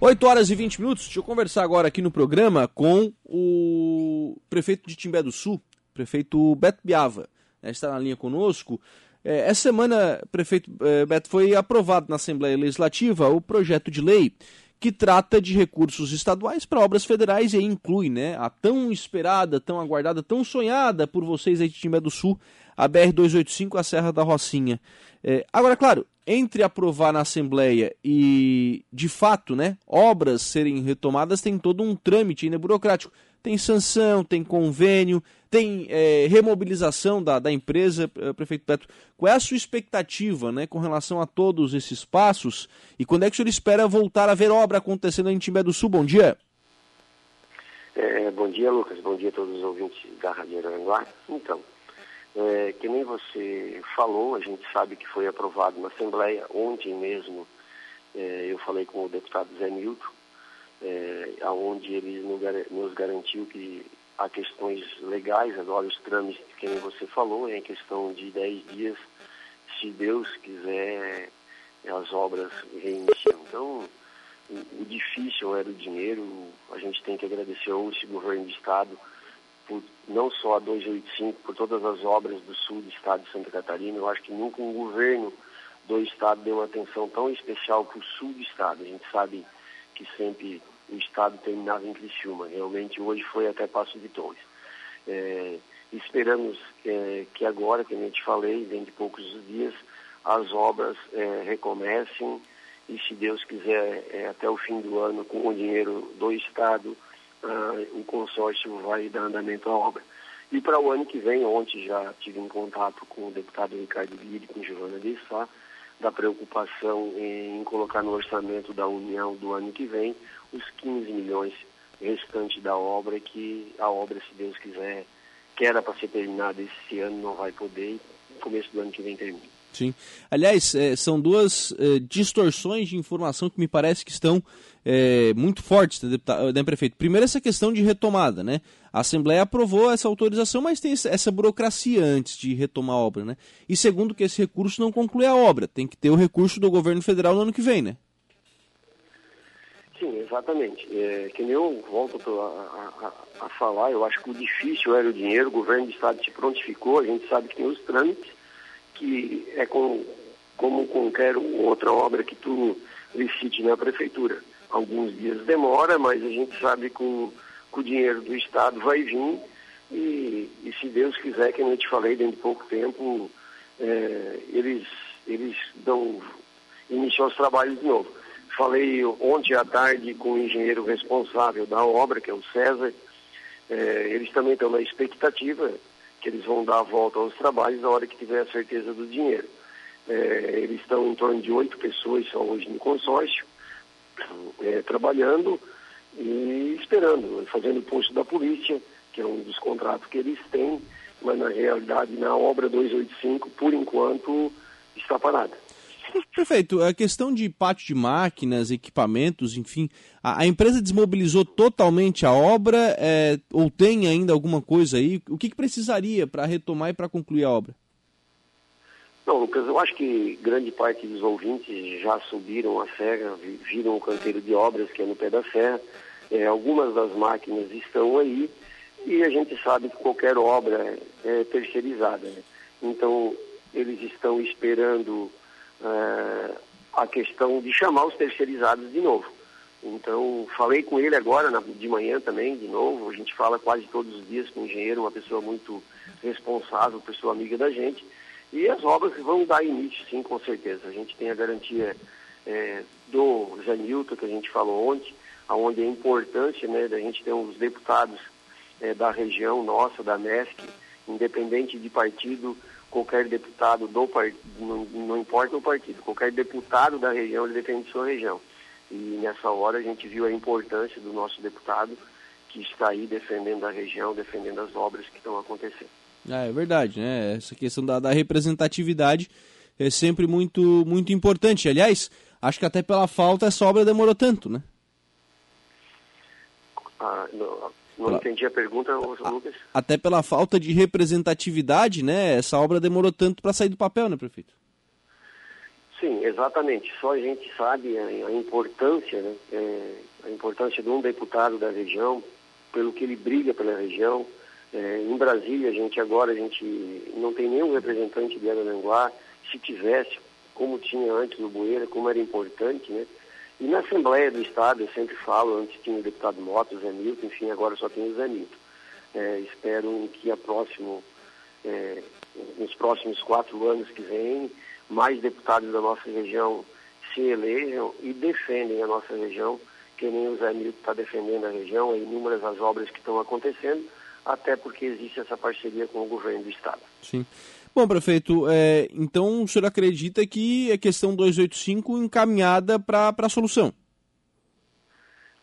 8 horas e 20 minutos. Deixa eu conversar agora aqui no programa com o prefeito de Timbé do Sul, prefeito Beto Biava. Né, está na linha conosco. É, essa semana, prefeito é, Beto, foi aprovado na Assembleia Legislativa o projeto de lei que trata de recursos estaduais para obras federais e inclui né, a tão esperada, tão aguardada, tão sonhada por vocês aí de Timbé do Sul, a BR-285, a Serra da Rocinha. É, agora, claro, entre aprovar na Assembleia e, de fato, né, obras serem retomadas, tem todo um trâmite ainda burocrático. Tem sanção, tem convênio, tem é, remobilização da, da empresa, é, prefeito Petro. Qual é a sua expectativa né, com relação a todos esses passos? E quando é que o senhor espera voltar a ver obra acontecendo em Timbé do Sul? Bom dia. É, bom dia, Lucas. Bom dia a todos os ouvintes da Rádio Aranguá. Então, é, que nem você falou, a gente sabe que foi aprovado na Assembleia, ontem mesmo é, eu falei com o deputado Zé Milton, é, onde ele nos garantiu que há questões legais, agora os trâmites, que nem você falou, é em questão de 10 dias, se Deus quiser, as obras reiniciam. Então, o, difícil era o dinheiro, a gente tem que agradecer ao governo do Estado, por, não só a 285, por todas as obras do sul do estado de Santa Catarina. Eu acho que nunca um governo do estado deu uma atenção tão especial para o sul do estado. A gente sabe que sempre o estado terminava em Criciúma. Realmente hoje foi até Passo de Torres. É, esperamos é, que agora, que a gente falei, dentro de poucos dias, as obras é, recomecem e, se Deus quiser, é, até o fim do ano, com o dinheiro do Estado, uh, o consórcio vai dar andamento à obra. E para o ano que vem, ontem já tive um contato com o deputado Ricardo Vire, com Giovana Sá, da preocupação em colocar no orçamento da União do ano que vem os 15 milhões restantes da obra, que a obra, se Deus quiser, que era para ser terminada esse ano, não vai poder, e começo do ano que vem termina. Sim. Aliás, é, são duas é, distorções de informação que me parece que estão é, muito fortes, né, deputado, né, prefeito? Primeiro, essa questão de retomada, né? A Assembleia aprovou essa autorização, mas tem essa burocracia antes de retomar a obra, né? E segundo, que esse recurso não conclui a obra, tem que ter o recurso do governo federal no ano que vem, né? Sim, exatamente. É, que nem eu volto a, a, a, falar, eu acho que o difícil era o dinheiro, o governo do estado se prontificou, a gente sabe que tem os trâmites, que é com, como qualquer outra obra que tu licite na prefeitura. Alguns dias demora, mas a gente sabe que o, que o dinheiro do Estado vai vir e, e, se Deus quiser, que eu te falei, dentro de pouco tempo, é, eles, eles dão início aos trabalhos de novo. Falei ontem à tarde com o engenheiro responsável da obra, que é o César, é, eles também estão na expectativa que eles vão dar a volta aos trabalhos na hora que tiver a certeza do dinheiro. É, eles estão em torno de oito pessoas só hoje no consórcio, é, trabalhando e esperando, fazendo o posto da polícia, que é um dos contratos que eles têm, mas na realidade na obra 285, por enquanto, está parada. Prefeito, a questão de pátio de máquinas, equipamentos, enfim, a, a empresa desmobilizou totalmente a obra é, ou tem ainda alguma coisa aí? O que, que precisaria para retomar e para concluir a obra? Não, Lucas, eu acho que grande parte dos ouvintes já subiram a serra, viram o canteiro de obras que é no pé da serra. É, algumas das máquinas estão aí e a gente sabe que qualquer obra é terceirizada. Né? Então, eles estão esperando é, a questão de chamar os terceirizados de novo. Então, falei com ele agora, na, de manhã também, de novo. A gente fala quase todos os dias com o engenheiro, uma pessoa muito responsável, pessoa amiga da gente. E as obras vão dar início, sim, com certeza. A gente tem a garantia é, do Zé Nilton, que a gente falou ontem, onde a importância né, da gente ter os deputados é, da região nossa, da MESC, independente de partido, qualquer deputado do partido, não, não, importa o partido, qualquer deputado da região, ele defende sua região. E nessa hora a gente viu a importância do nosso deputado que está aí defendendo a região, defendendo as obras que estão acontecendo. Ah, é verdade, né? Essa questão da, da representatividade é sempre muito, muito importante. Aliás, acho que até pela falta essa obra demorou tanto, né? Ah, não, não entendi a pergunta, Lucas. Até pela falta de representatividade, né? Essa obra demorou tanto para sair do papel, né, prefeito? Sim, exatamente. Só a gente sabe a, importância, né? É, a importância de um deputado da região, pelo que ele briga pela região. É, em Brasília, a gente agora a gente não tem nenhum representante de Araranguá. Se tivesse, como tinha antes no Bueira, como era importante, né? E na Assembleia do Estado, eu sempre falo, antes tinha o deputado Mota, o Zé Milton, enfim, agora só tem o Zé Milton. É, espero que a próximo, é, nos próximos quatro anos que vêm, mais deputados da nossa região se elejam e defendem a nossa região, que nem o Zé Milton está defendendo a região, é inúmeras as obras que estão acontecendo, até porque existe essa parceria com o governo do Estado. Sim. Bom, prefeito, é, então o senhor acredita que a questão 285 encaminhada para a solução?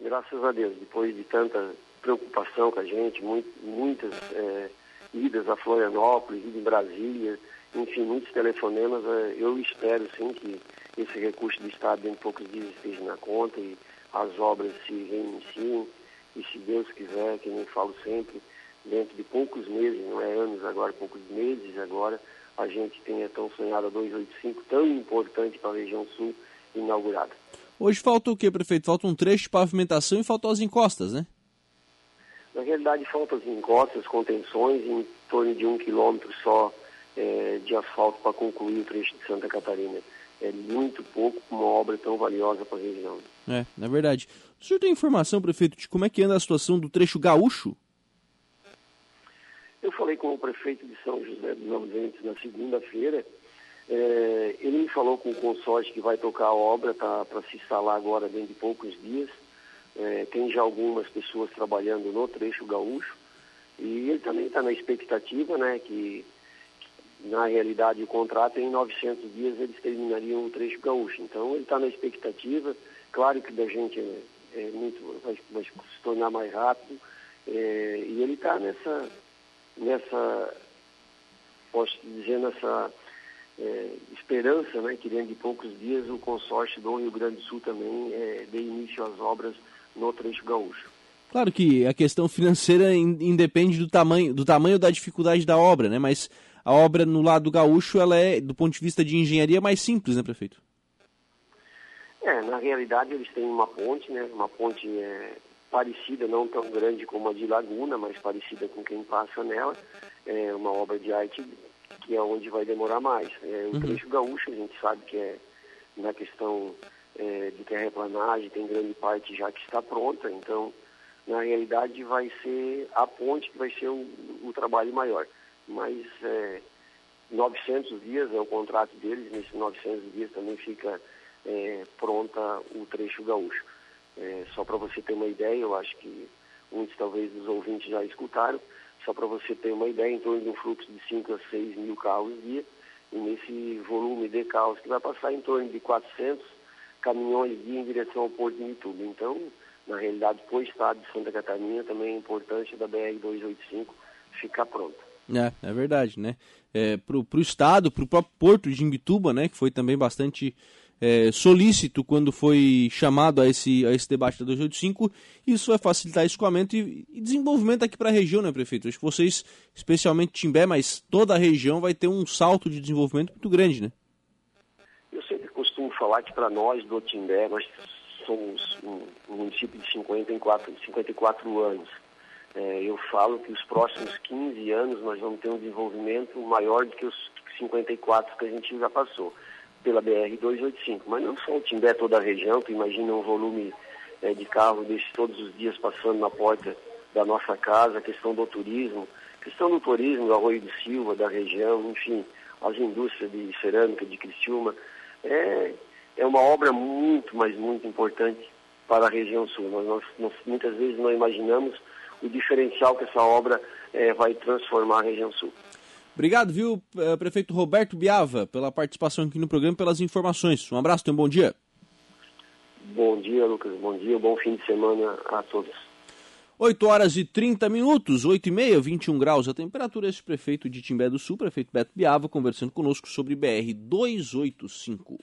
Graças a Deus, depois de tanta preocupação com a gente, muito, muitas é, idas a Florianópolis, idas em Brasília, enfim, muitos telefonemas, é, eu espero sim que esse recurso do Estado dentro de poucos dias esteja na conta e as obras se reiniciem e se Deus quiser, que nem falo sempre, dentro de poucos meses, não é anos agora, poucos meses agora, a gente tenha tão sonhada 285, tão importante para a região sul, inaugurada. Hoje falta o que, prefeito? Falta um trecho de pavimentação e faltam as encostas, né? Na realidade, faltam as encostas, contenções, em torno de um quilômetro só é, de asfalto para concluir o trecho de Santa Catarina. É muito pouco uma obra tão valiosa para a região. É, na verdade. O senhor tem informação, prefeito, de como é que anda a situação do trecho gaúcho? Eu falei com o prefeito de São José dos Ausentes na segunda-feira. É, ele me falou com o consórcio que vai tocar a obra, tá para se instalar agora dentro de poucos dias. É, tem já algumas pessoas trabalhando no trecho gaúcho. E ele também está na expectativa, né, que, que, na realidade o contrato em 900 dias eles terminariam o trecho gaúcho. Então ele está na expectativa. Claro que da gente é, é muito, vai, vai, se tornar mais rápido. É, e ele está nessa nessa, posso dizer, nessa é, esperança, né, que dentro de poucos dias o consórcio do Rio Grande do Sul também é, dê início às obras no trecho gaúcho. Claro que a questão financeira independe do tamanho, do tamanho da dificuldade da obra, né? Mas a obra no lado gaúcho, ela é, do ponto de vista de engenharia, mais simples, né, prefeito? É, na realidade eles têm uma ponte, né? Uma ponte é, parecida, não tão grande como a de Laguna, mas parecida com quem passa nela. É uma obra de arte que é onde vai demorar mais. É, o uhum. trecho gaúcho, a gente sabe que é na questão é, de terraplanagem, tem grande parte já que está pronta, então, na realidade, vai ser a ponte que vai ser o, o trabalho maior. Mas é, 900 dias é o contrato deles, nesses 900 dias também fica é, pronta o trecho gaúcho. É, só para você ter uma ideia, eu acho que muitos talvez dos ouvintes já escutaram, só para você ter uma ideia, em torno de um fluxo de 5 a 6 mil carros dia, e nesse volume de carros que vai passar em torno de 400 caminhões dia em direção ao Porto de Mituba. Então, na realidade, para o estado de Santa Catarina, também a importância da BR-285 ficar pronta. É, é verdade, né? É, para o estado, para o próprio Porto de Imbituba, né, que foi também bastante é, solícito quando foi chamado a esse, a esse debate da 285. Isso vai facilitar escoamento e, e desenvolvimento aqui para a região, né, prefeito? Acho que vocês, especialmente Timbé, mas toda a região vai ter um salto de desenvolvimento muito grande, né? Eu sempre costumo falar que para nós do Timbé, nós somos um, um município de 54, 54 anos. É, eu falo que os próximos 15 anos nós vamos ter um desenvolvimento maior do que os 54 que a gente já passou pela BR-285. Mas não só o Timbé, toda a região, tu imagina um volume é, de carros desses todos os dias passando na porta da nossa casa, a questão do turismo, questão do turismo do Arroio do Silva, da região, enfim, as indústrias de cerâmica de Criciúma. É, é uma obra muito, mas muito importante para a região sul. Nós, nós, nós muitas vezes não imaginamos o diferencial que essa obra é, vai transformar a região sul. Obrigado, viu, eh, prefeito Roberto Biava, pela participação aqui no programa e pelas informações. Um abraço, tenha um bom dia. Bom dia, Lucas. Bom dia, bom fim de semana a todos. 8 horas e 30 minutos, 8 e meia, 21 graus a temperatura. Esse prefeito de Timbé do Sul, prefeito Beto Biava, conversando conosco sobre BR 285.